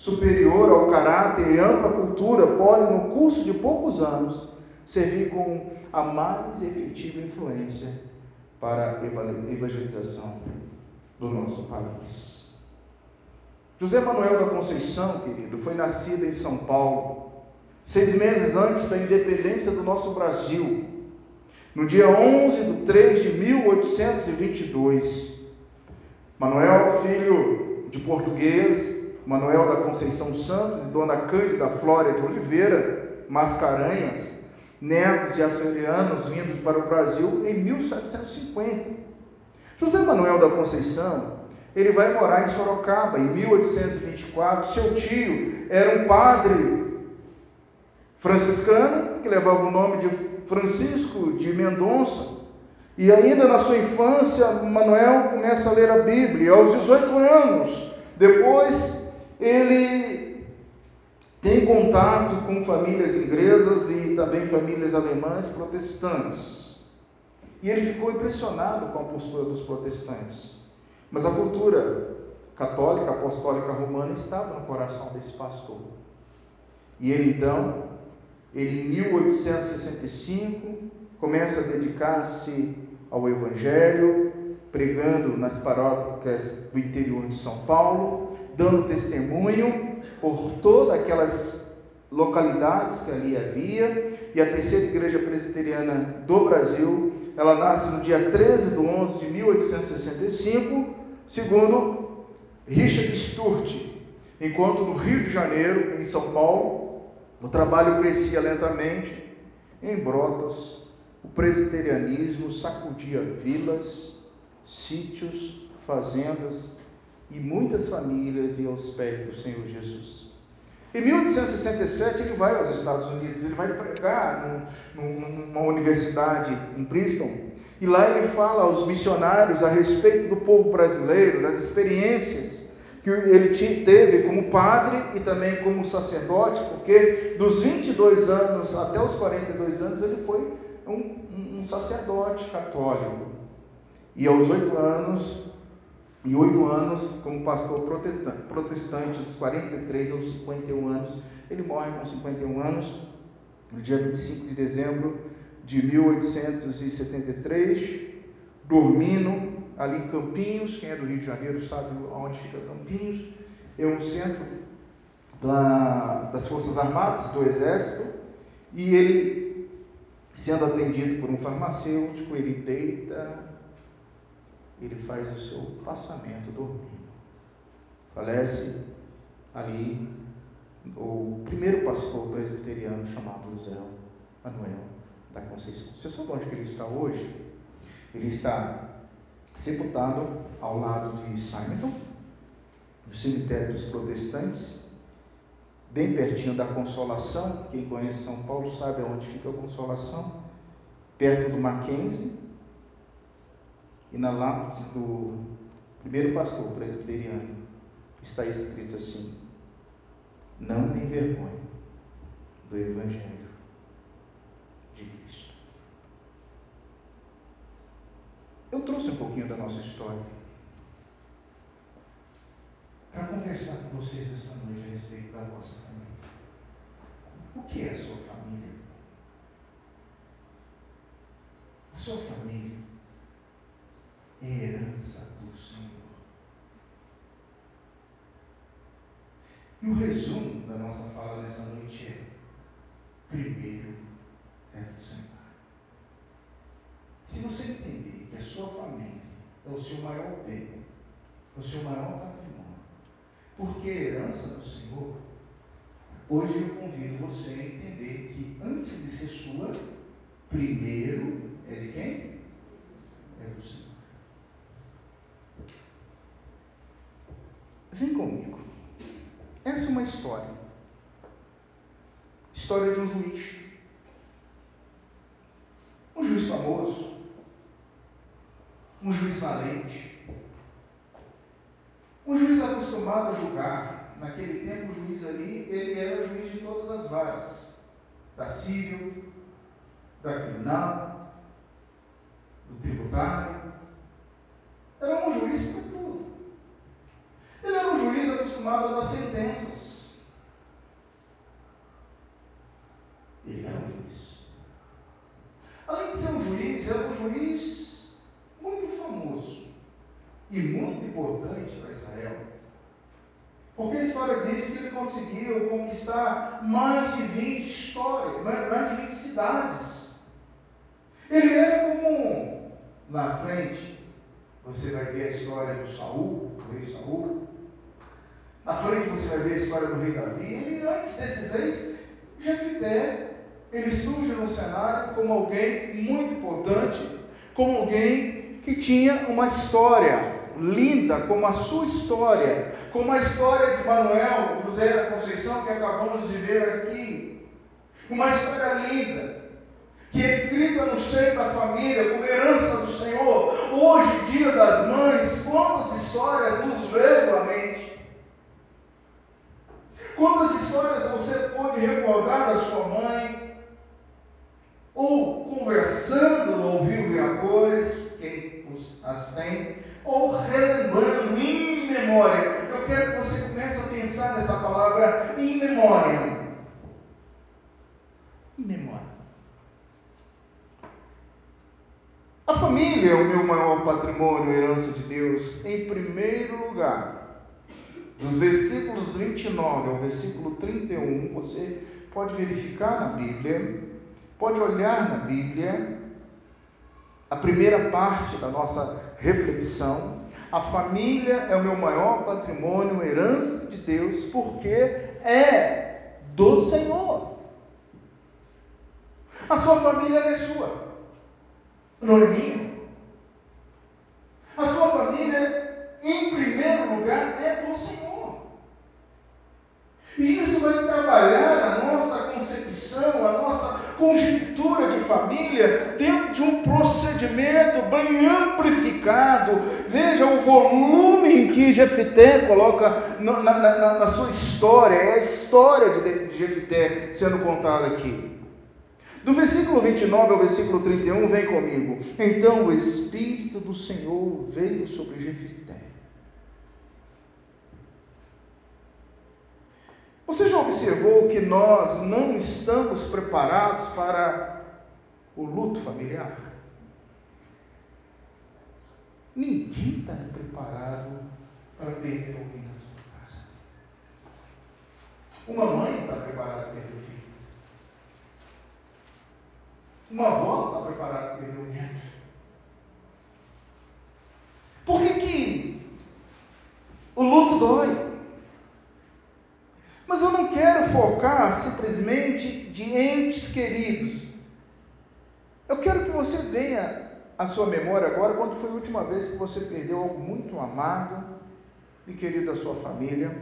superior ao caráter e ampla cultura pode, no curso de poucos anos, servir como a mais efetiva influência para a evangelização do nosso país. José Manuel da Conceição, querido, foi nascido em São Paulo, seis meses antes da independência do nosso Brasil, no dia 11 de 3 de 1822. Manuel, filho de português, Manuel da Conceição Santos e Dona Cândida Flória de Oliveira Mascarenhas, netos de açorianos vindos para o Brasil em 1750. José Manuel da Conceição, ele vai morar em Sorocaba em 1824. Seu tio era um padre franciscano que levava o nome de Francisco de Mendonça. E ainda na sua infância, Manuel começa a ler a Bíblia. Aos 18 anos, depois ele tem contato com famílias inglesas e também famílias alemãs protestantes. E ele ficou impressionado com a postura dos protestantes. Mas a cultura católica, apostólica romana estava no coração desse pastor. E ele então, ele em 1865, começa a dedicar-se ao evangelho, pregando nas paróquias do interior de São Paulo, dando testemunho por todas aquelas localidades que ali havia. E a terceira igreja presbiteriana do Brasil, ela nasce no dia 13 de 11 de 1865, segundo Richard Sturt. Enquanto no Rio de Janeiro, em São Paulo, o trabalho crescia lentamente, em Brotas, o presbiterianismo sacudia vilas, sítios, fazendas, e muitas famílias iam aos pés do Senhor Jesus. Em 1867 ele vai aos Estados Unidos, ele vai pregar num, numa universidade em Princeton, e lá ele fala aos missionários a respeito do povo brasileiro, das experiências que ele teve como padre e também como sacerdote, porque dos 22 anos até os 42 anos ele foi um, um sacerdote católico. E aos oito anos e oito anos como pastor protestante, dos 43 aos 51 anos. Ele morre com 51 anos, no dia 25 de dezembro de 1873, dormindo ali em Campinhos. Quem é do Rio de Janeiro sabe onde fica Campinhos. É um centro da, das Forças Armadas, do Exército, e ele, sendo atendido por um farmacêutico, ele deita ele faz o seu passamento dormindo. Falece ali o primeiro pastor presbiteriano chamado José Manuel da Conceição. Você sabe onde ele está hoje? Ele está sepultado ao lado de Simonton, no cemitério dos protestantes, bem pertinho da Consolação. Quem conhece São Paulo sabe onde fica a Consolação, perto do Mackenzie, e na lápide do primeiro pastor presbiteriano está escrito assim: Não me envergonhe do Evangelho de Cristo. Eu trouxe um pouquinho da nossa história para conversar com vocês esta noite a respeito da vossa família. O que é a sua família? A sua família herança do Senhor. E o resumo da nossa fala nessa noite é: primeiro é do Senhor. Se você entender que a sua família é o seu maior bem, é o seu maior patrimônio, porque é herança do Senhor, hoje eu convido você a entender que antes de ser sua, primeiro é de quem? É do Senhor. Vem comigo. Essa é uma história. História de um juiz. Um juiz famoso. Um juiz valente. Um juiz acostumado a julgar. Naquele tempo, o juiz ali, ele era o juiz de todas as varas. Da civil, da criminal, do tributário. Era um juiz. Ele era um juiz acostumado a dar sentenças. Ele era um juiz. Além de ser um juiz, era um juiz muito famoso e muito importante para Israel. Porque a história diz que ele conseguiu conquistar mais de 20 histórias, mais de 20 cidades. Ele era como, Lá à frente, você vai ver a história do Saul, do rei Saul, na frente você vai ver a história do rei Davi. Ele, antes desses reis, Jefité, ele surge no cenário como alguém muito importante, como alguém que tinha uma história linda, como a sua história, como a história de Manuel, José da Conceição, que acabamos de ver aqui. Uma história linda, que é escrita no seio da família, como herança do Senhor. Hoje, dia das mães, quantas histórias nos veio à mente? Quantas histórias você pode recordar da sua mãe? Ou conversando e a cores, quem as tem, ou relembrando em memória. Eu quero que você comece a pensar nessa palavra em memória. Em memória. A família é o meu maior patrimônio, herança de Deus, em primeiro lugar. Dos versículos 29 ao versículo 31, você pode verificar na Bíblia, pode olhar na Bíblia, a primeira parte da nossa reflexão. A família é o meu maior patrimônio, herança de Deus, porque é do Senhor. A sua família é sua, não é minha. A sua família, em primeiro lugar, é do Senhor. E isso vai trabalhar a nossa concepção, a nossa conjuntura de família dentro de um procedimento bem Veja o volume que Jefité coloca na, na, na, na sua história, é a história de Jefité sendo contada aqui. Do versículo 29 ao versículo 31, vem comigo. Então o Espírito do Senhor veio sobre Jefité Você já observou que nós não estamos preparados para o luto familiar? Ninguém está preparado para perder alguém na sua casa. Uma mãe está preparada para perder o filho. Uma avó está preparada para perder o neto. Por que, que o luto dói? Mas eu não quero focar simplesmente de entes queridos. Eu quero que você venha à sua memória agora quando foi a última vez que você perdeu algo muito amado e querido da sua família,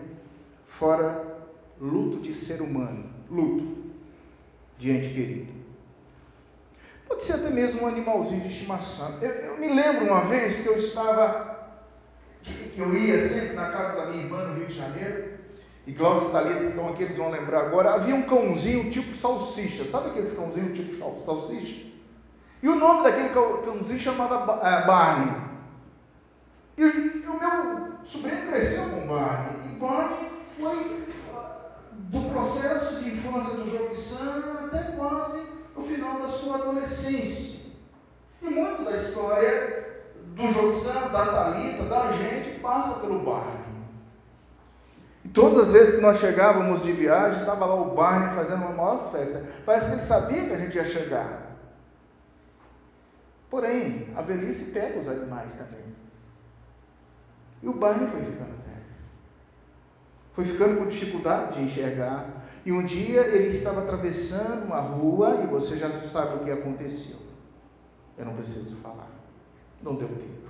fora luto de ser humano, luto de ente querido. Pode ser até mesmo um animalzinho de estimação. Eu, eu me lembro uma vez que eu estava, que eu ia sempre na casa da minha irmã no Rio de Janeiro, e Glaucio e Thalita que estão aqui, eles vão lembrar agora, havia um cãozinho tipo salsicha, sabe aqueles cãozinhos tipo salsicha? E o nome daquele cãozinho chamava eh, Barney. E, e o meu sobrinho cresceu com Barney, e Barney foi ah, do processo de infância do Joguiçan até quase o final da sua adolescência. E muito da história do Joguiçan, da Thalita, da gente, passa pelo Barney. E todas as vezes que nós chegávamos de viagem, estava lá o Barney fazendo uma maior festa. Parece que ele sabia que a gente ia chegar. Porém, a velhice pega os animais também. E o Barney foi ficando velho. Foi ficando com dificuldade de enxergar. E um dia ele estava atravessando uma rua e você já sabe o que aconteceu. Eu não preciso falar. Não deu tempo.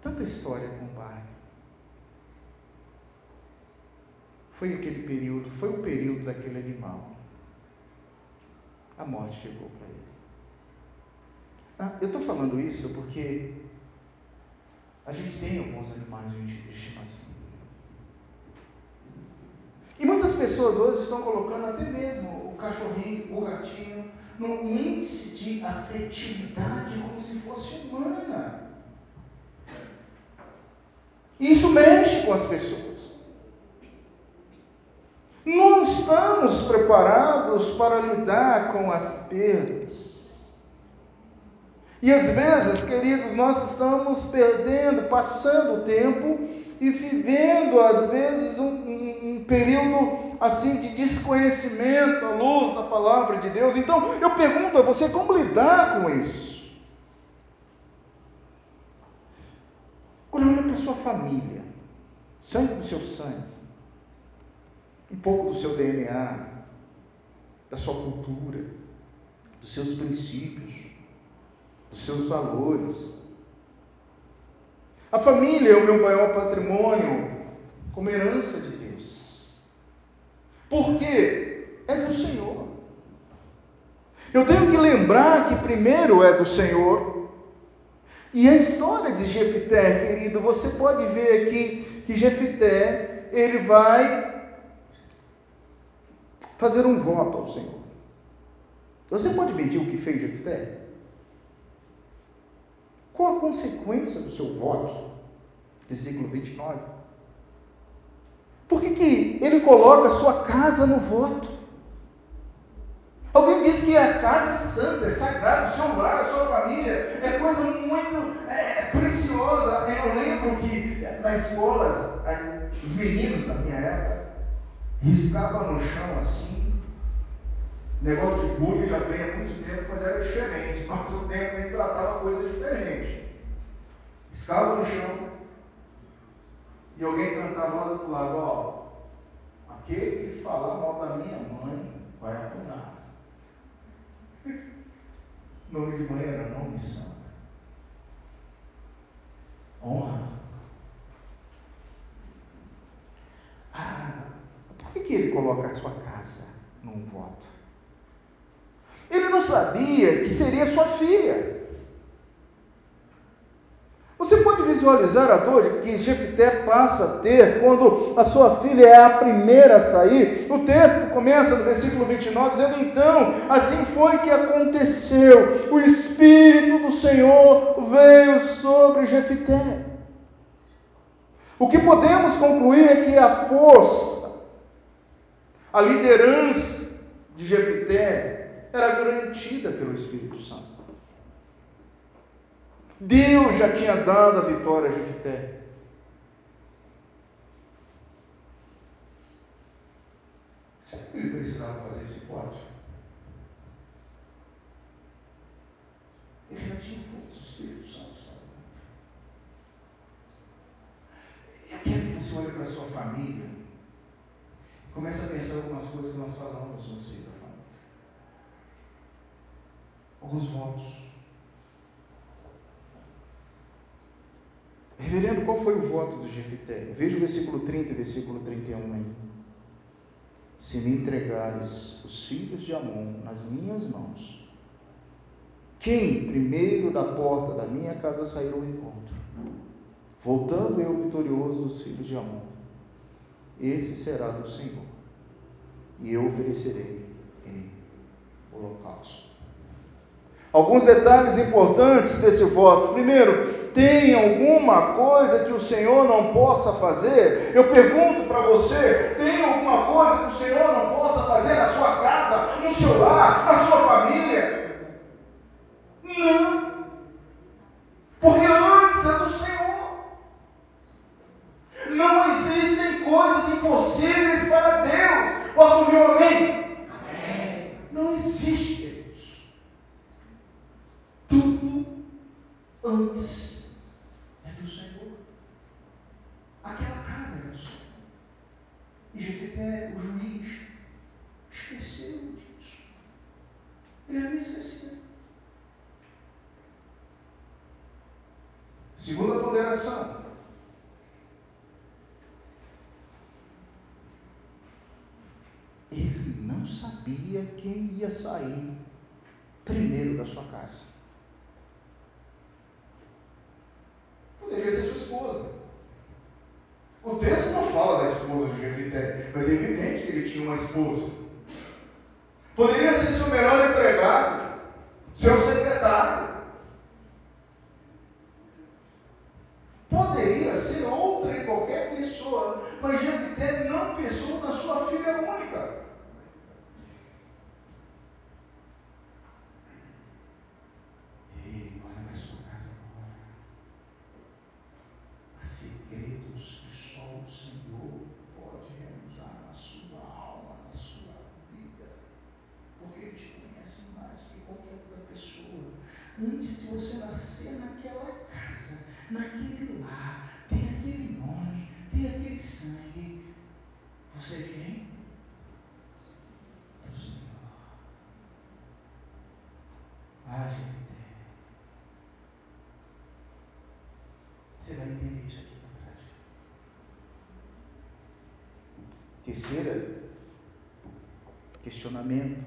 Tanta história com o Barney. Foi aquele período, foi o período daquele animal. A morte chegou para ele. Ah, eu estou falando isso porque a gente tem alguns animais de estimação. E muitas pessoas hoje estão colocando até mesmo o cachorrinho, o gatinho, num índice de afetividade como se fosse humana. Isso mexe com as pessoas. Não estamos preparados para lidar com as perdas. E às vezes, queridos, nós estamos perdendo, passando o tempo e vivendo, às vezes, um, um, um, período assim de desconhecimento à luz da palavra de Deus. Então, eu pergunto a você como lidar com isso? Agora, olha para sua família, sangue do seu sangue, um pouco do seu DNA, da sua cultura, dos seus princípios, dos seus valores. A família é o meu maior patrimônio como herança de Deus. Porque é do Senhor. Eu tenho que lembrar que primeiro é do Senhor. E a história de Jefité, querido, você pode ver aqui que Jefité, ele vai fazer um voto ao Senhor. Você pode medir o que fez Jefté? Qual a consequência do seu voto? Versículo 29. Por que, que ele coloca sua casa no voto? Alguém diz que a casa é santa, é sagrada, o seu lar, a sua família, é coisa muito é, é preciosa. Eu lembro que nas escolas, os meninos da minha época riscavam no chão assim, negócio de bullying já vem há muito tempo, mas era diferente. Nosso tempo gente tratava coisa diferente. Escava no chão e alguém cantava lá do outro lado, ó. Aquele que falar mal da minha mãe vai apanhar. nome de mãe era nome santo. Honra. Ah, por que, que ele coloca a sua casa num voto? Não sabia que seria sua filha. Você pode visualizar a dor que Jefité passa a ter quando a sua filha é a primeira a sair? O texto começa no versículo 29 dizendo: Então, assim foi que aconteceu, o Espírito do Senhor veio sobre Jefité. O que podemos concluir é que a força, a liderança de Jefité era garantida pelo Espírito Santo. Deus já tinha dado a vitória a Jefité. Será que ele precisava fazer esse voto? Ele já tinha força do Espírito Santo. Eu quero que você olhe para a sua família e comece a pensar algumas coisas que nós falamos no família alguns votos. Reverendo, qual foi o voto do Jefité? Veja o versículo 30 e versículo 31 aí. Se me entregares os filhos de Amon nas minhas mãos, quem primeiro da porta da minha casa sair ao encontro, voltando eu vitorioso dos filhos de Amon, esse será do Senhor, e eu oferecerei em holocausto. Alguns detalhes importantes desse voto. Primeiro, tem alguma coisa que o Senhor não possa fazer? Eu pergunto para você: tem alguma coisa que o Senhor não possa fazer na sua casa, no seu lar, na sua família? Não. Porque antes é do Senhor. Não existem coisas impossíveis para Deus. Posso ouvir um amém? Amém. Não existe. antes é do Senhor. Aquela casa era do Senhor. E Jefité, o juiz, esqueceu disso. Ele havia esquecido. Segunda ponderação. Ele não sabia quem ia sair primeiro da sua casa. poderia ser sua esposa. O texto não fala da esposa de Jefité, mas é evidente que ele tinha uma esposa. naquele lugar tem aquele nome, tem aquele sangue. Você é quem? Do Senhor. Ah, gente, entende. Você vai entender isso aqui na trás. Terceira, questionamento.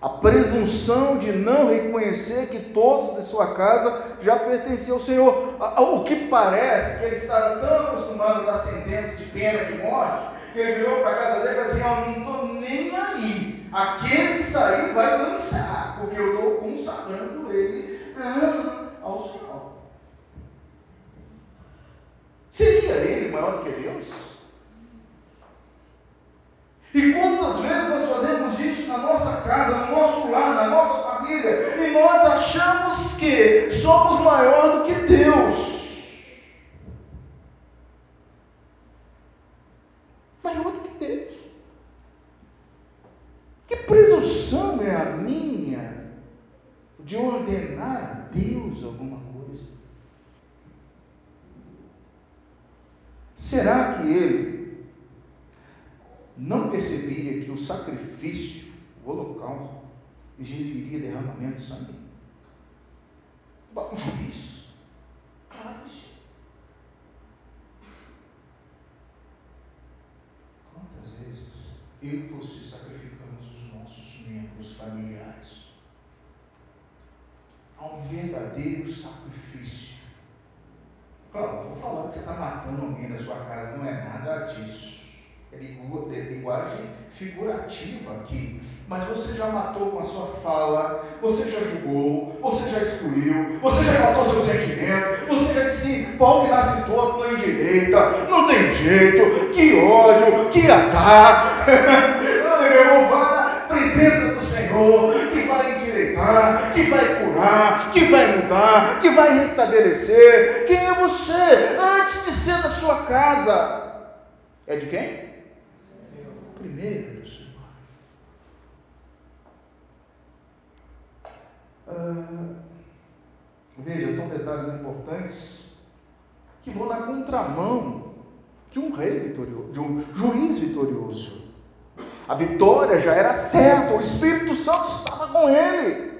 A presunção de não reconhecer que todos de sua casa já pertenciam ao Senhor. O que parece que ele estava tão acostumado a dar sentença de pena de morte, que ele virou para a casa dele e falou assim: Ó, não estou nem aí. Aquele que sair vai lançar, porque eu estou consagrando ele ah, ao Senhor. Seria ele maior do que Deus? E quantas vezes nós fazemos isso na nossa casa, no nosso lar, na nossa família, e nós achamos que somos maior do que Deus. Maior do que Deus. Que presunção é a minha de ordenar a Deus alguma coisa? Será que ele não percebia que o sacrifício, o holocausto, exigiria derramamento de sangue? Um juiz? Claro que sim. Quantas vezes eu e você sacrificamos os nossos membros familiares? Há um verdadeiro sacrifício. Falando que você está matando alguém da sua casa, não é nada disso é linguagem figurativa aqui. Mas você já matou com a sua fala, você já julgou, você já excluiu, você já matou seu sentimento, você já disse, pau que nasce torto não direita, não tem jeito, que ódio, que azar. Eu vou na presença do Senhor, que vai endireitar, que vai que vai mudar, que vai restabelecer. Quem é você? Antes de ser da sua casa. É de quem? primeiro. Ah, veja, são detalhes importantes que vão na contramão de um rei vitorioso, de um juiz vitorioso. A vitória já era certa, o Espírito Santo estava com ele.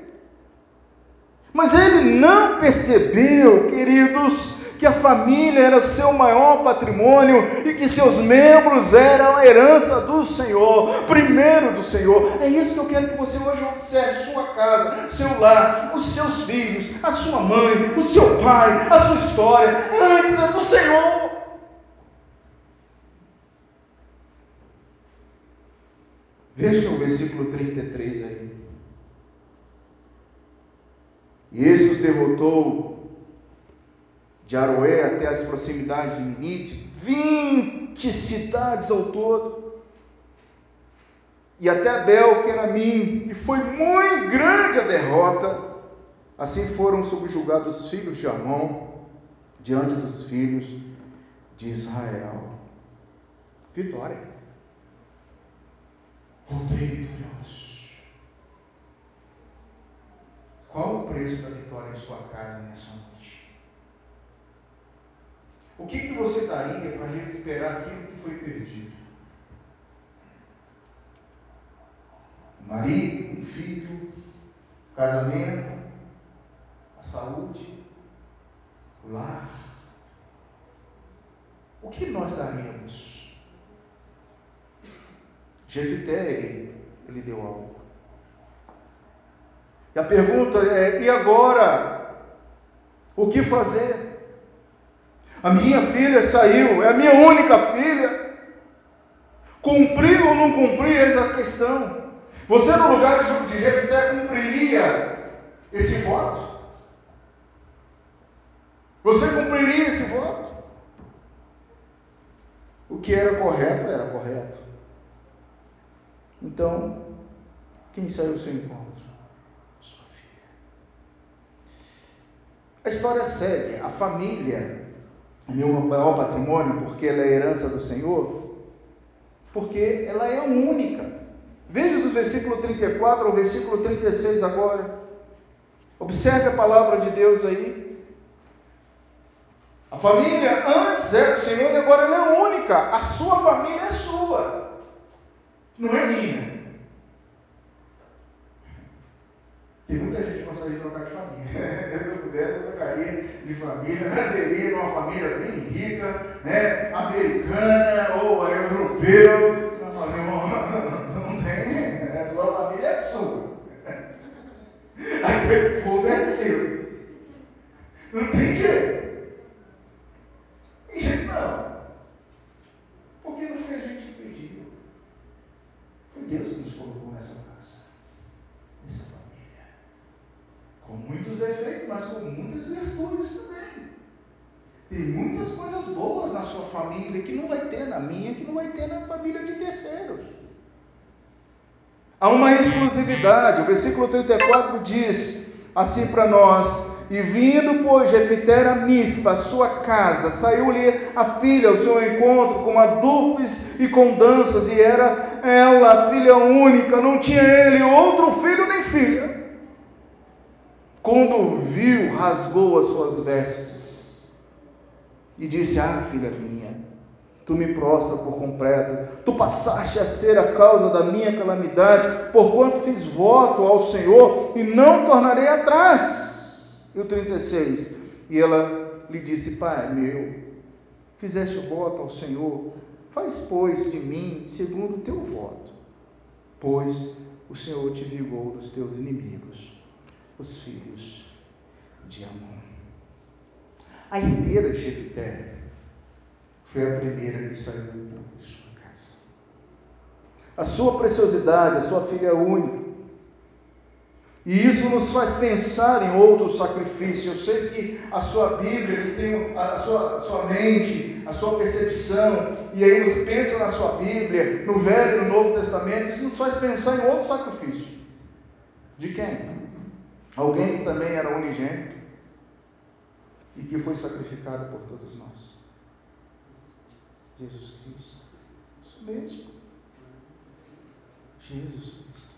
Mas ele não percebeu, queridos, que a família era o seu maior patrimônio e que seus membros eram a herança do Senhor, primeiro do Senhor. É isso que eu quero que você hoje observe: sua casa, seu lar, os seus filhos, a sua mãe, o seu pai, a sua história, antes é do Senhor. Veja o versículo 33 aí. E esse os derrotou de Aroé até as proximidades de Minite, 20 cidades ao todo. E até Bel, que era mim, e foi muito grande a derrota. Assim foram subjugados os filhos de Amon diante dos filhos de Israel. Vitória. Voltei vitorioso. Qual o preço da vitória em sua casa nessa noite? O que, que você daria para recuperar aquilo que foi perdido? Um marido, um filho, casamento, a saúde, o lar. O que nós daríamos? Jefité, ele, ele deu algo. E a pergunta é: e agora? O que fazer? A minha filha saiu, é a minha única filha. Cumprir ou não cumprir, é a questão. Você, no lugar de Jefté, cumpriria esse voto? Você cumpriria esse voto? O que era correto, era correto. Então, quem saiu sem encontro? Sua filha. A história segue. A família meu maior patrimônio, porque ela é herança do Senhor? Porque ela é única. Veja do versículo 34 ao versículo 36 agora. Observe a palavra de Deus aí. A família antes era do Senhor e agora ela é única. A sua família é sua, não é minha. Tem muita gente que gostaria de trocar de família. Se eu pudesse, eu trocaria de família, nasceria numa família bem rica, né? americana ou europeu. Não, meu irmão, não tem. A sua família é sua. Aquele povo é seu. Não tem jeito. Tem jeito não. Porque não foi a gente que pediu. Foi Deus que nos colocou nessa casa. Nessa família. Com muitos defeitos, mas com muitas virtudes também. Tem muitas coisas boas na sua família que não vai ter na minha, que não vai ter na família de terceiros. Há uma exclusividade. O versículo 34 diz assim para nós: E vindo, pois, Jefité a sua casa, saiu-lhe a filha ao seu encontro com adufes e com danças, e era ela filha única, não tinha ele outro filho nem filha. Quando viu, rasgou as suas vestes e disse: Ah, filha minha, tu me prostra por completo, tu passaste a ser a causa da minha calamidade, porquanto fiz voto ao Senhor e não tornarei atrás. E o 36, e ela lhe disse: Pai meu, fizeste voto ao Senhor, faz, pois, de mim segundo o teu voto, pois o Senhor te vingou dos teus inimigos, os filhos de Amon. A herdeira de Jefité foi a primeira que saiu de sua casa. A sua preciosidade, a sua filha única. E isso nos faz pensar em outros sacrifícios. Eu sei que a sua Bíblia, que tem a sua, a sua mente, a sua percepção, e aí você pensa na sua Bíblia, no Velho e no Novo Testamento, isso nos faz pensar em outro sacrifício. De quem? Alguém que também era unigênito e que foi sacrificado por todos nós. Jesus Cristo. Isso mesmo. Jesus Cristo.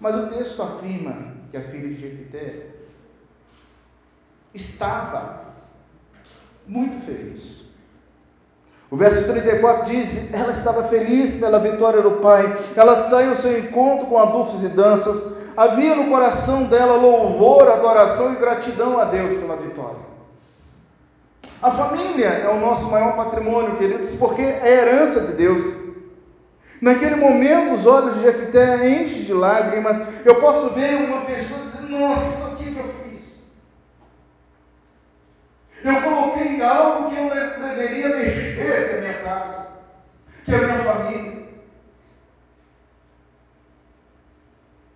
Mas o texto afirma que a filha de Jefité estava muito feliz. O verso 34 diz: Ela estava feliz pela vitória do Pai. Ela saiu ao seu encontro com adufes e danças. Havia no coração dela louvor, adoração e gratidão a Deus pela vitória. A família é o nosso maior patrimônio, queridos, porque é herança de Deus. Naquele momento, os olhos de Jefté enchem de lágrimas. Eu posso ver uma pessoa dizendo: Nossa, o que, que eu fiz? Eu coloquei algo que eu deveria mexer, que é a minha casa, que é a minha família.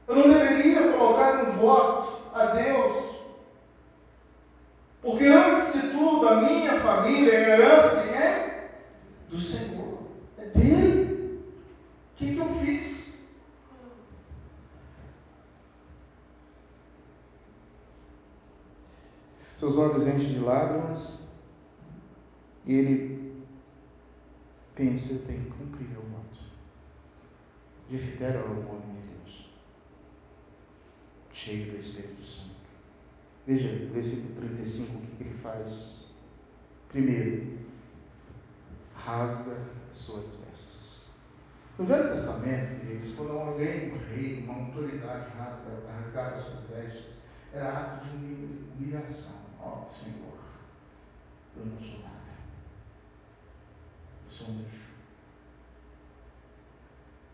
Eu não deveria colocar um voto a Deus. Porque antes de tudo, a minha família é herança de quem? Do Senhor. É dele. O que, que eu fiz? Seus olhos enchem de lágrimas e ele pensa: eu tenho que cumprir meu voto. Jefité era o homem de Deus, cheio do Espírito Santo. Veja o versículo 35, o que, ele faz? Primeiro, rasga as suas vestes. No Velho Testamento, queridos, quando alguém, um rei, uma autoridade rasga, rasgava as suas vestes, era ato de humilhação. Ó oh, Senhor, eu não sou nada. Eu sou um lixo.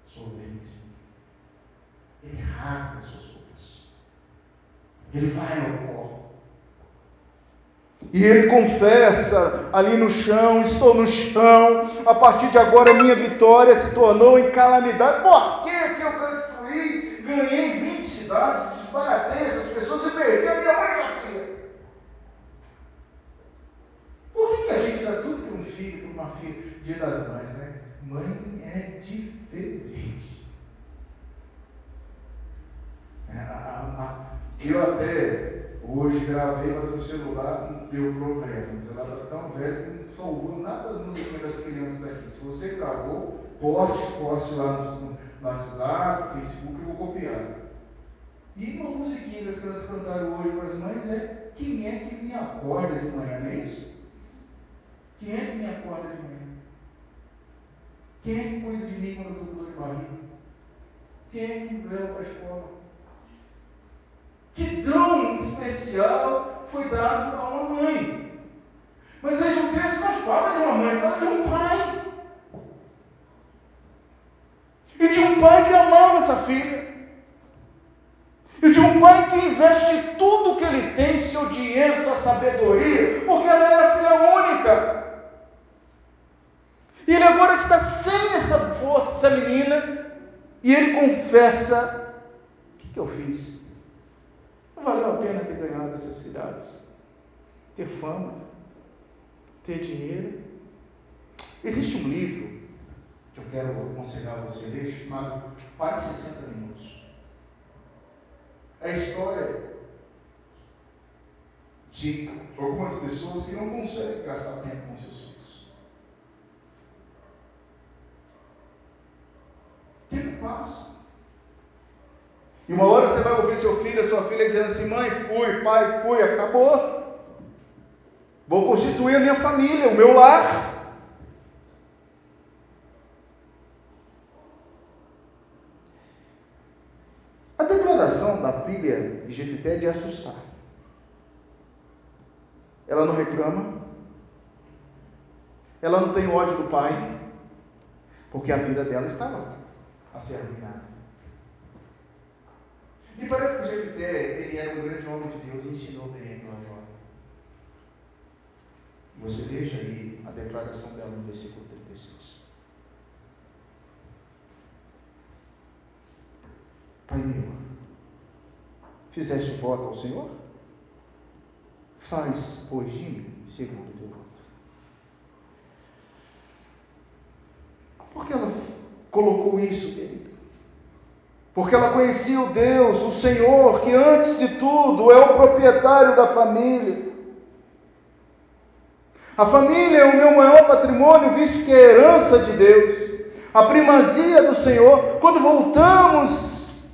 Sou organismo. Ele rasga as suas. Ele vai ao pó. E ele confessa ali no chão: estou no chão, a partir de agora minha vitória se tornou em calamidade. Por que, que eu construí, ganhei 20 cidades, desbaratei essas pessoas e perdi a minha filha? Por que, a gente dá tudo para um filho, para uma filha? Dia das mães, né? Mãe é diferente. É, a, a, eu até Hoje gravei, mas o celular não deu problema. O celular está tão velho que não salvou nada das musiquinhas das crianças aqui. Se você gravou, poste, poste lá no, no WhatsApp, Facebook, eu vou copiar. E uma musiquinha que as crianças cantaram hoje para as mães é quem é que me acorda de manhã, não é isso? Quem é que me acorda de manhã? Quem é que cuida de mim quando eu estou com dor de barriga? Quem é que me leva para a escola? Que dom especial foi dado a uma mãe. Mas aí o texto não fala de uma mãe, fala de um pai. E de um pai que amava essa filha. E de um pai que investe tudo que ele tem, seu dinheiro, sua sabedoria, porque ela era filha única. E ele agora está sem essa força, essa menina, e ele confessa: o que, que eu fiz? Valeu a pena ter ganhado essas cidades, ter fama, ter dinheiro. Existe um livro que eu quero aconselhar você ler, chamado Pai 60 Minutos. É a história de algumas pessoas que não conseguem gastar tempo com seus filhos. Tempo passa. E uma hora você vai ouvir seu filho, sua filha dizendo assim: mãe, fui, pai, fui, acabou. Vou constituir a minha família, o meu lar. A declaração da filha de Jefité é de assustar. Ela não reclama, ela não tem ódio do pai, porque a vida dela estava a ser arruinada. Me parece que Jefité, ele era um grande homem de Deus e ensinou bem aquela jovem. Você veja aí a declaração dela no versículo 36. Pai meu, fizeste voto ao Senhor? Faz, pois, de mim, segundo o teu voto. Por que ela colocou isso, querido? Porque ela conhecia o Deus, o Senhor, que antes de tudo é o proprietário da família. A família é o meu maior patrimônio, visto que é a herança de Deus, a primazia do Senhor. Quando voltamos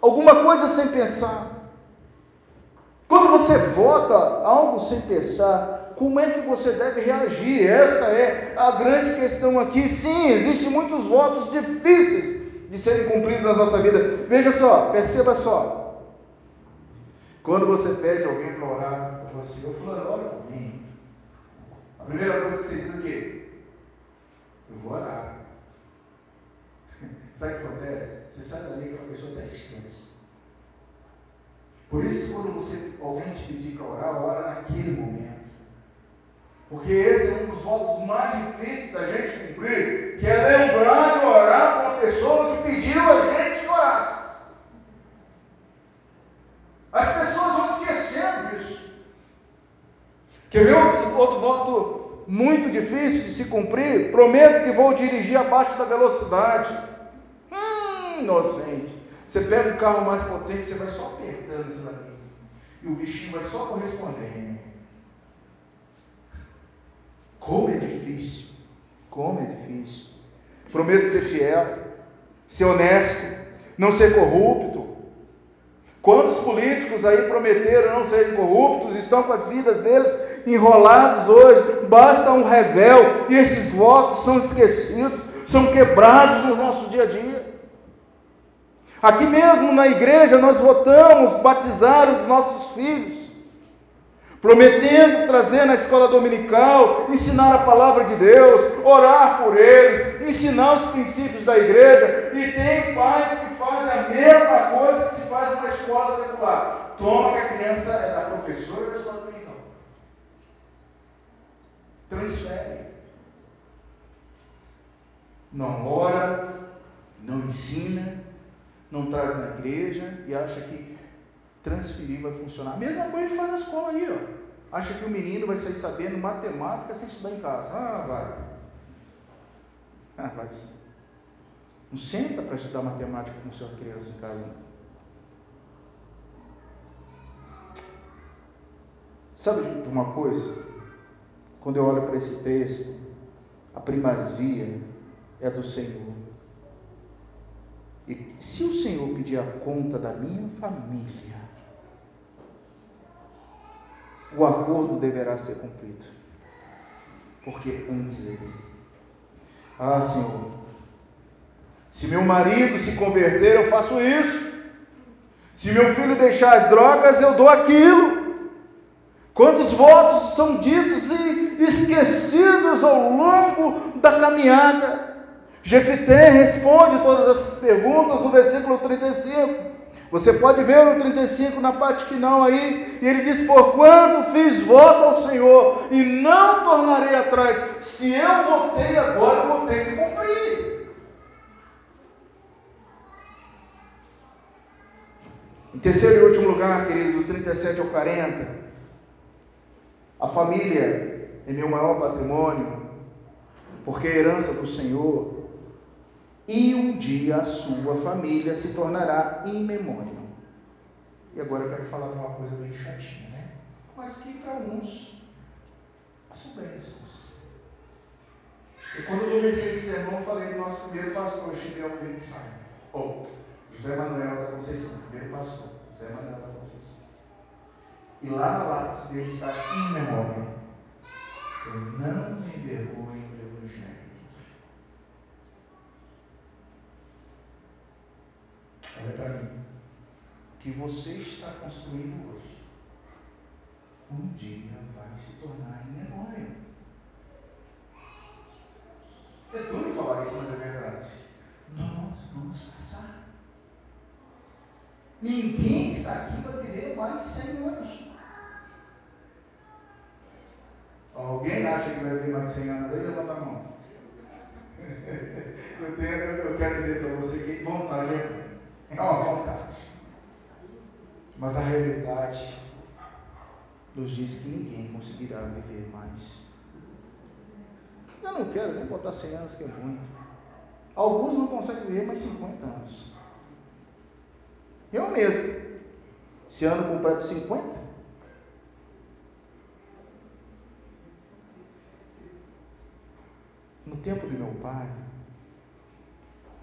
alguma coisa sem pensar. Quando você vota algo sem pensar, como é que você deve reagir? Essa é a grande questão aqui. Sim, existem muitos votos difíceis de serem cumpridos na nossa vida. Veja só, perceba só. Quando você pede alguém para orar por você, eu falando, ora por mim. A primeira coisa que você diz é o quê? Eu vou orar. Sabe o que acontece? Você sai dali que a pessoa até esquece. Por isso, quando você, alguém te pedir para orar, ora naquele momento. Porque esse é um dos votos mais difíceis da gente cumprir, que é lembrar de orar com a pessoa que pediu a gente que orasse. As pessoas vão esquecendo disso. Quer ver outro, outro voto muito difícil de se cumprir? Prometo que vou dirigir abaixo da velocidade inocente. Você pega um carro mais potente, você vai só apertando aquilo. E o bichinho vai só correspondendo. Como é difícil. Como é difícil. Prometo ser fiel, ser honesto, não ser corrupto. Quantos políticos aí prometeram não serem corruptos, estão com as vidas deles enrolados hoje, basta um revel e esses votos são esquecidos, são quebrados no nosso dia a dia. Aqui mesmo na igreja nós votamos batizar os nossos filhos, prometendo trazer na escola dominical, ensinar a palavra de Deus, orar por eles, ensinar os princípios da igreja. E tem pais que fazem a mesma coisa que se faz numa escola secular. Toma que a criança é da professora da escola dominical. Transfere. Não ora, não ensina, não traz na igreja e acha que transferir vai funcionar. A mesma coisa faz na escola aí, ó. Acha que o menino vai sair sabendo matemática sem estudar em casa. Ah, vai. Ah, vai sim. Não senta para estudar matemática com sua criança em casa. Sabe de uma coisa? Quando eu olho para esse texto, a primazia é do Senhor. E se o Senhor pedir a conta da minha família, o acordo deverá ser cumprido. Porque antes é dele. Ah, Senhor, se meu marido se converter, eu faço isso. Se meu filho deixar as drogas, eu dou aquilo. Quantos votos são ditos e esquecidos ao longo da caminhada? Jefité responde todas essas perguntas no versículo 35. Você pode ver o 35 na parte final aí, e ele diz: Porquanto fiz voto ao Senhor e não tornarei atrás, se eu votei agora, eu vou ter que cumprir. Em terceiro e último lugar, queridos, do 37 ao 40, a família é meu maior patrimônio, porque é herança do Senhor e um dia a sua família se tornará imemória. E agora eu quero falar de uma coisa bem chatinha, né? Mas que para uns são bênçãos. E quando eu comecei esse sermão, falei do nosso primeiro pastor, Gideon Ringsheim. Oh, José Manuel da Conceição, primeiro pastor, José Manuel da Conceição. E lá na lápis dele está em memória. Eu não me envergonho do Evangelho Olha para mim. Que você está construindo hoje, um dia vai se tornar em memória. É duro falar isso, mas é verdade. Nós vamos passar. Ninguém que está aqui vai viver mais 100 anos. Alguém acha que vai viver mais 100 anos? Aí levanta a mão. eu, tenho, eu quero dizer para você que vontade é é uma vontade. Mas a realidade nos diz que ninguém conseguirá viver mais. Eu não quero nem botar 100 anos, que é muito. Alguns não conseguem viver mais 50 anos. Eu mesmo, se ano completo 50, no tempo do meu pai,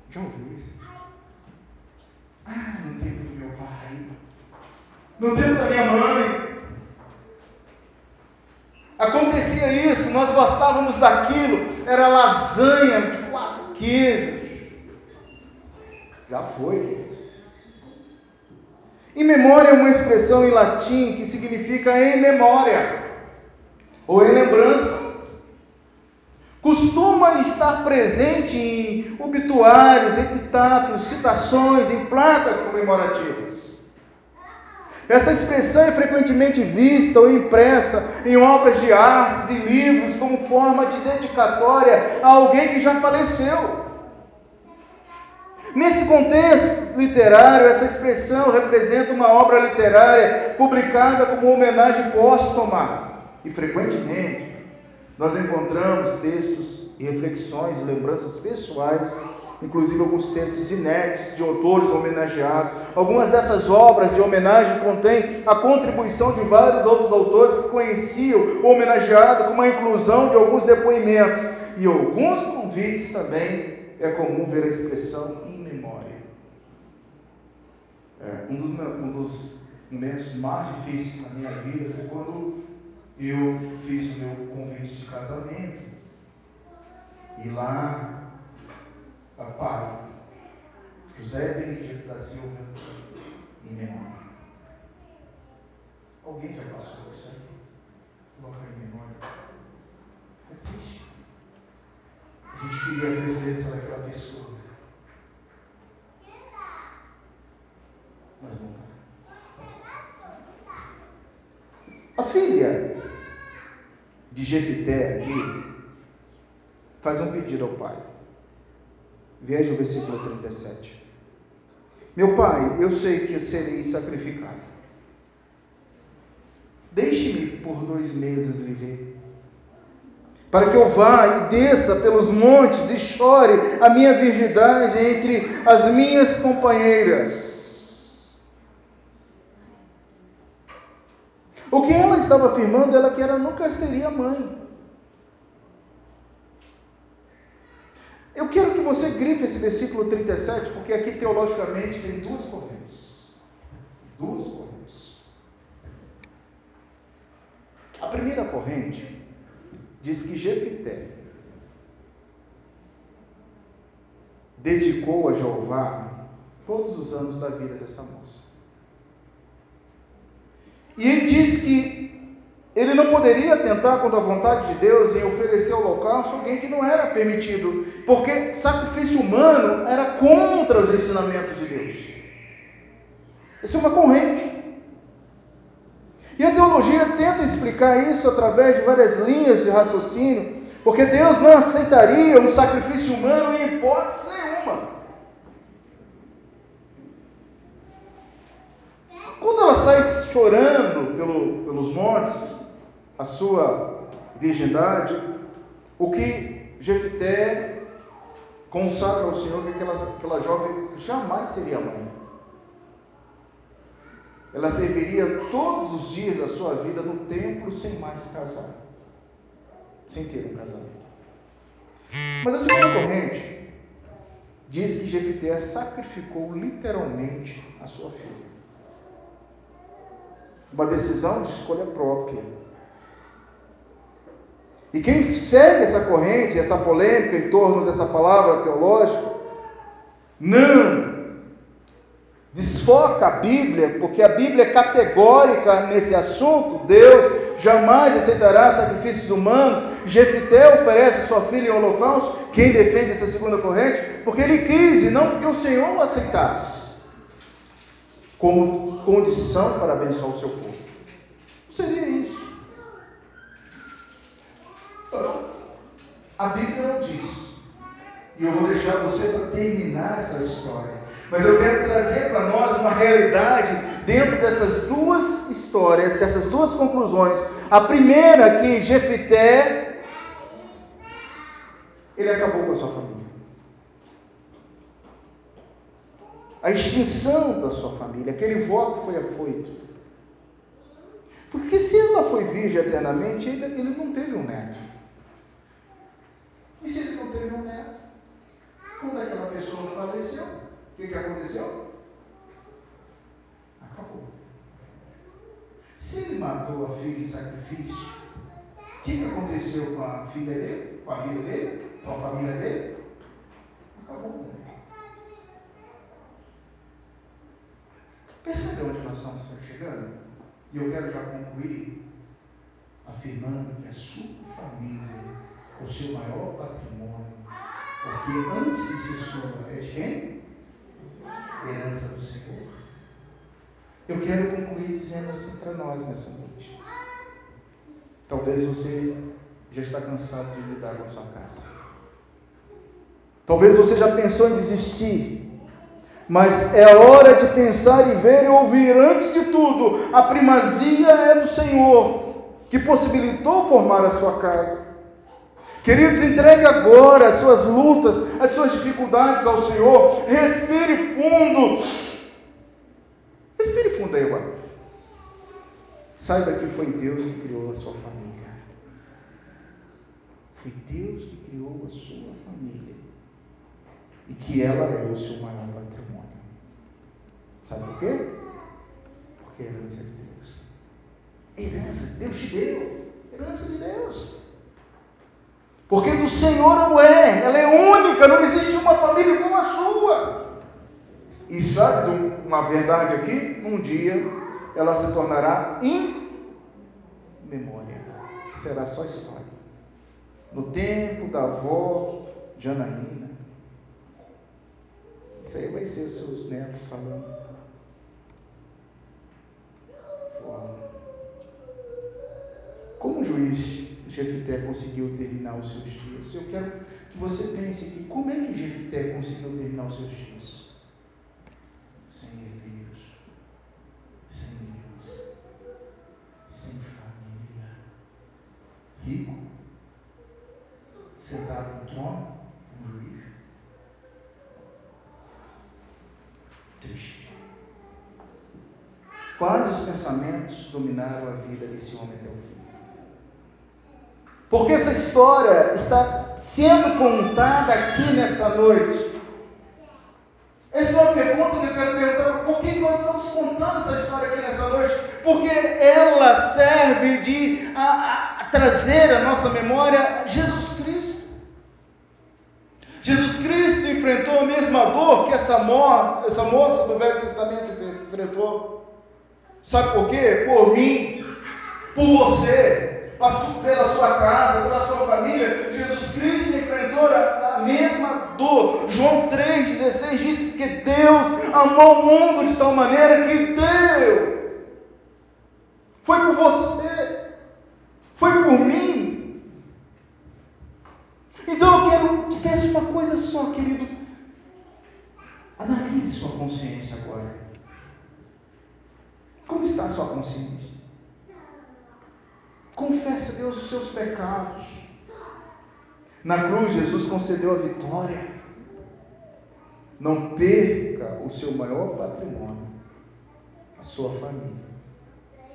já ouviu isso? Ah, no tempo do meu pai, no tempo da minha mãe. Acontecia isso, nós gostávamos daquilo, era lasanha de quatro queijos. Já foi, queridos. Em memória é uma expressão em latim que significa em memória ou em lembrança costuma estar presente em obituários, epitáfios, citações, em placas comemorativas. Essa expressão é frequentemente vista ou impressa em obras de artes e livros como forma de dedicatória a alguém que já faleceu. Nesse contexto literário, essa expressão representa uma obra literária publicada como homenagem póstuma e frequentemente nós encontramos textos e reflexões e lembranças pessoais, inclusive alguns textos inéditos de autores homenageados. Algumas dessas obras de homenagem contêm a contribuição de vários outros autores que conheciam o homenageado, com a inclusão de alguns depoimentos e alguns convites também. É comum ver a expressão em memória. É, um, dos, um dos momentos mais difíceis na minha vida foi quando eu fiz o meu convite de casamento e lá, a pai, José Benedito da Silva, em memória. Alguém já passou isso aí? Colocar em memória. É triste. A gente queria a presença daquela pessoa. Mas não está. A filha de Jefité aqui faz um pedido ao pai. Veja o versículo 37. Meu pai, eu sei que serei sacrificado. Deixe-me por dois meses viver, para que eu vá e desça pelos montes e chore a minha virgindade entre as minhas companheiras O que ela estava afirmando ela que ela nunca seria mãe. Eu quero que você grife esse versículo 37, porque aqui teologicamente tem duas correntes. Duas correntes. corrente diz que Jefité dedicou a Jeová todos os anos da vida dessa moça. E ele diz que ele não poderia tentar contra a vontade de Deus em oferecer holocausto a alguém que não era permitido, porque sacrifício humano era contra os ensinamentos de Deus. Isso é uma corrente. E a teologia tenta explicar isso através de várias linhas de raciocínio, porque Deus não aceitaria um sacrifício humano em hipótese Chorando pelo, pelos montes, a sua virgindade, o que Jefité consagra ao Senhor que aquela, aquela jovem jamais seria mãe. Ela serviria todos os dias da sua vida no templo sem mais casar, sem ter um casamento. Mas a segunda corrente diz que Jefité sacrificou literalmente a sua filha. Uma decisão de escolha própria. E quem segue essa corrente, essa polêmica em torno dessa palavra teológica, não desfoca a Bíblia, porque a Bíblia é categórica nesse assunto. Deus jamais aceitará sacrifícios humanos. Jefité oferece sua filha em holocausto. Quem defende essa segunda corrente? Porque ele quis e não porque o Senhor o aceitasse como condição para abençoar o seu povo. Não seria isso. A Bíblia não diz. E eu vou deixar você para terminar essa história. Mas eu quero trazer para nós uma realidade dentro dessas duas histórias, dessas duas conclusões. A primeira que Jefité ele acabou com a sua família. A extinção da sua família, aquele voto foi afoito. Porque se ela foi virgem eternamente, ele, ele não teve um neto. E se ele não teve um neto? Quando aquela pessoa faleceu, o que, que aconteceu? Acabou. Se ele matou a filha em sacrifício, o que, que aconteceu com a filha dele? Com a vida dele? Com a família dele? Acabou Percebe onde nós estamos chegando? E eu quero já concluir afirmando que a sua família o seu maior patrimônio. Porque antes de ser sua, é de quem? Herança do Senhor. Eu quero concluir dizendo assim para nós nessa noite. Talvez você já está cansado de lidar com a sua casa. Talvez você já pensou em desistir. Mas é hora de pensar e ver e ouvir, antes de tudo, a primazia é do Senhor, que possibilitou formar a sua casa. Queridos, entregue agora as suas lutas, as suas dificuldades ao Senhor. Respire fundo. Respire fundo aí agora. Saiba que foi Deus que criou a sua família. Foi Deus que criou a sua família. E que ela é o seu maior. Sabe por quê? Porque é herança de Deus. Herança, Deus te deu. Herança de Deus. Porque do Senhor ela é, ela é única, não existe uma família como a sua. E sabe uma verdade aqui? Um dia ela se tornará memória. Será só história. No tempo da avó de Anaína. Isso aí vai ser seus netos falando. Como juiz Jefité conseguiu terminar os seus dias. Eu quero que você pense aqui, como é que Jefité conseguiu terminar os seus dias? Sem herdeiros, sem Deus, sem família, rico, sentado no trono, um juiz, triste. Quais os pensamentos dominaram a vida desse homem até o fim? Porque essa história está sendo contada aqui nessa noite. Essa é uma pergunta que eu quero perguntar: por que nós estamos contando essa história aqui nessa noite? Porque ela serve de a, a, trazer à nossa memória Jesus Cristo. Jesus Cristo enfrentou a mesma dor que essa, mo essa moça do Velho Testamento enfrentou. Sabe por quê? Por mim, por você, pela sua casa, pela sua família. Jesus Cristo enfrentou a, mesma dor. João 3,16 diz que Deus amou o mundo de tal maneira que deu. Foi por você, foi por mim. Então eu quero, te peço uma coisa só, querido. Analise sua consciência agora. Como está a sua consciência? Confesse a Deus os seus pecados. Na cruz, Jesus concedeu a vitória. Não perca o seu maior patrimônio, a sua família,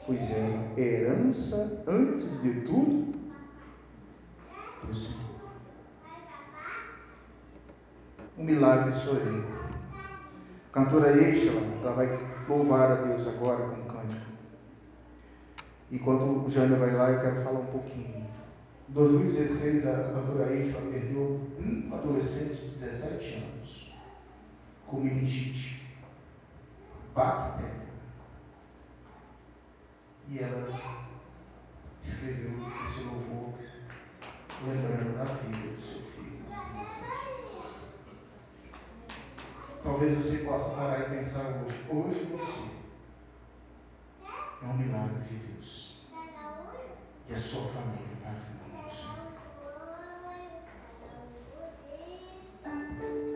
pois é herança, antes de tudo, do Senhor. Um milagre sou eu. A cantora Eixa, ela vai louvar a Deus agora com. Enquanto o Jânio vai lá, eu quero falar um pouquinho. Em 2016, a cantora Eixa perdeu um adolescente de 17 anos com meningite bacteriana. E ela escreveu esse louvor lembrando da vida do seu filho de 17 anos. Talvez você possa parar e pensar hoje, hoje você é um milagre de Deus. E a sua família é patrimônio do Senhor. ajoelhar.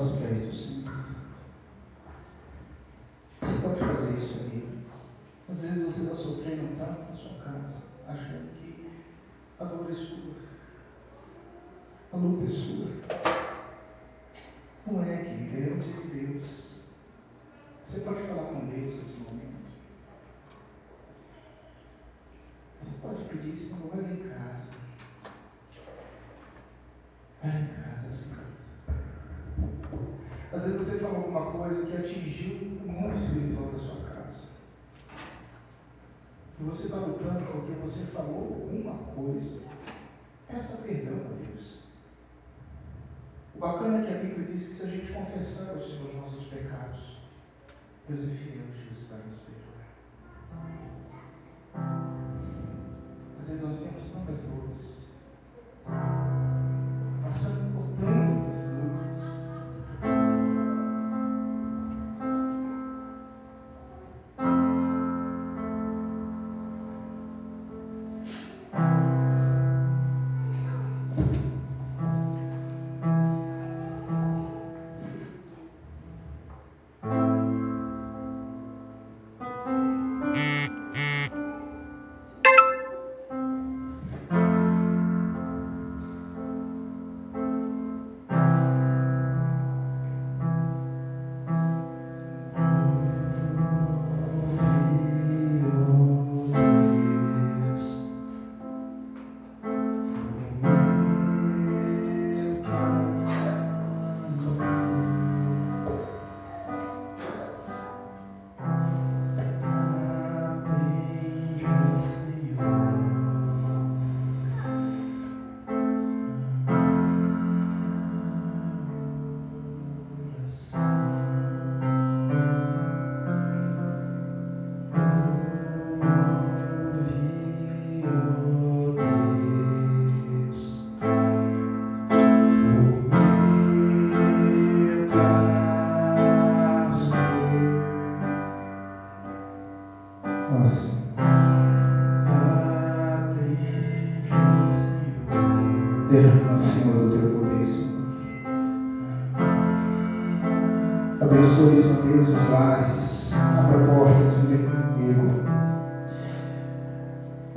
Aos pés do Senhor. Você pode fazer isso, amigo. Às vezes você está sofrendo tanto na sua casa, achando que a dor é sua, a luta é sua. Não é, querido, é o dia de Deus. Você pode falar com Deus nesse momento. Você pode pedir, Senhor, olha em casa. Olha em casa, Senhor. Falou alguma coisa que atingiu o mundo espiritual da sua casa. E você está lutando porque você falou alguma coisa. Peça perdão a Deus. O bacana é que a Bíblia diz que se a gente confessar Senhor os nossos pecados, Deus é fiel e justo para nos perdoar. Às vezes nós temos tantas dores,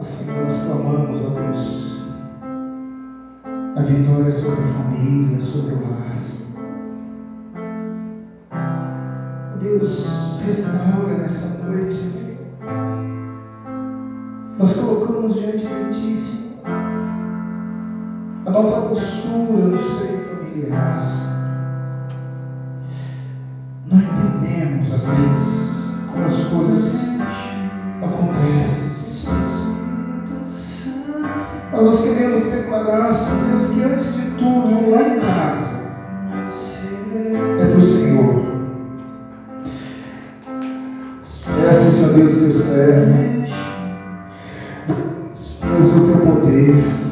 Senhor, nós clamamos, ó Deus, a vitória sobre a família, sobre o lar. Deus, restaura nessa noite, Senhor. Nós colocamos diante de Ti, Senhor, a nossa postura no seio familiar. Não entendemos, às vezes, como as coisas acontecem, Senhor Deus, que antes de tudo, lá em casa, é do Senhor. Peça, Senhor Deus, teu servo. Deus, o teu poder.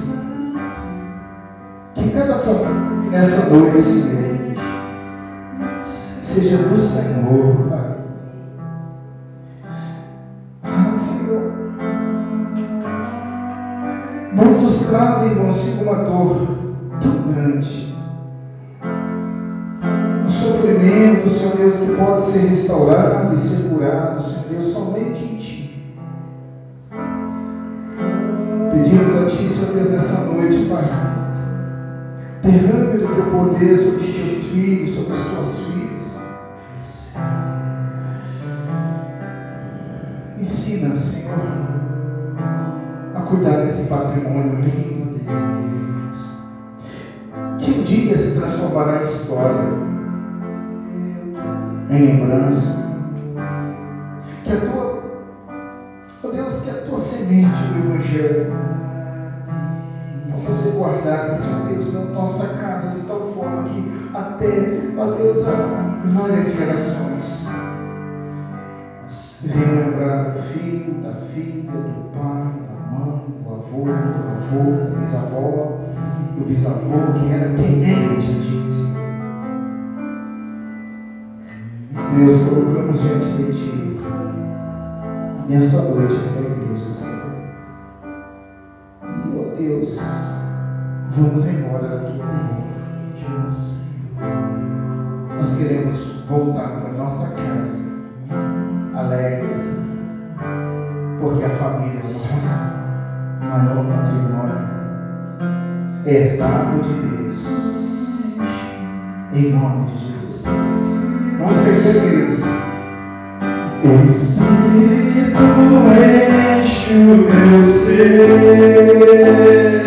Restaurado e ser curado, Senhor Deus, somente em Ti. Pedimos a Ti, Senhor Deus, nessa noite, Pai. Derrame do Teu poder sobre os Teus filhos, sobre as Tuas filhas. Ensina, Senhor, a cuidar desse patrimônio lindo, Deus. Que um dia se transformará em história, em lembrança. Que a tua, ó Deus, que a tua semente do Evangelho possa ser guardada, Senhor Deus, na nossa casa, de tal forma que até, ó Deus, há várias gerações venham lembrar do filho, da filha, do pai, da mãe, do avô, do avô, da bisavó, do bisavô, que era temente a ti, Senhor. Deus, colocamos diante de Ti nessa noite, essa igreja, Senhor. E, ó Deus, vamos embora daqui. Nós queremos voltar para nossa casa, alegres, porque a família é o nosso maior patrimônio. És dado de Deus, em nome de Jesus. Vamos repetir, queridos. Espírito enche o meu ser.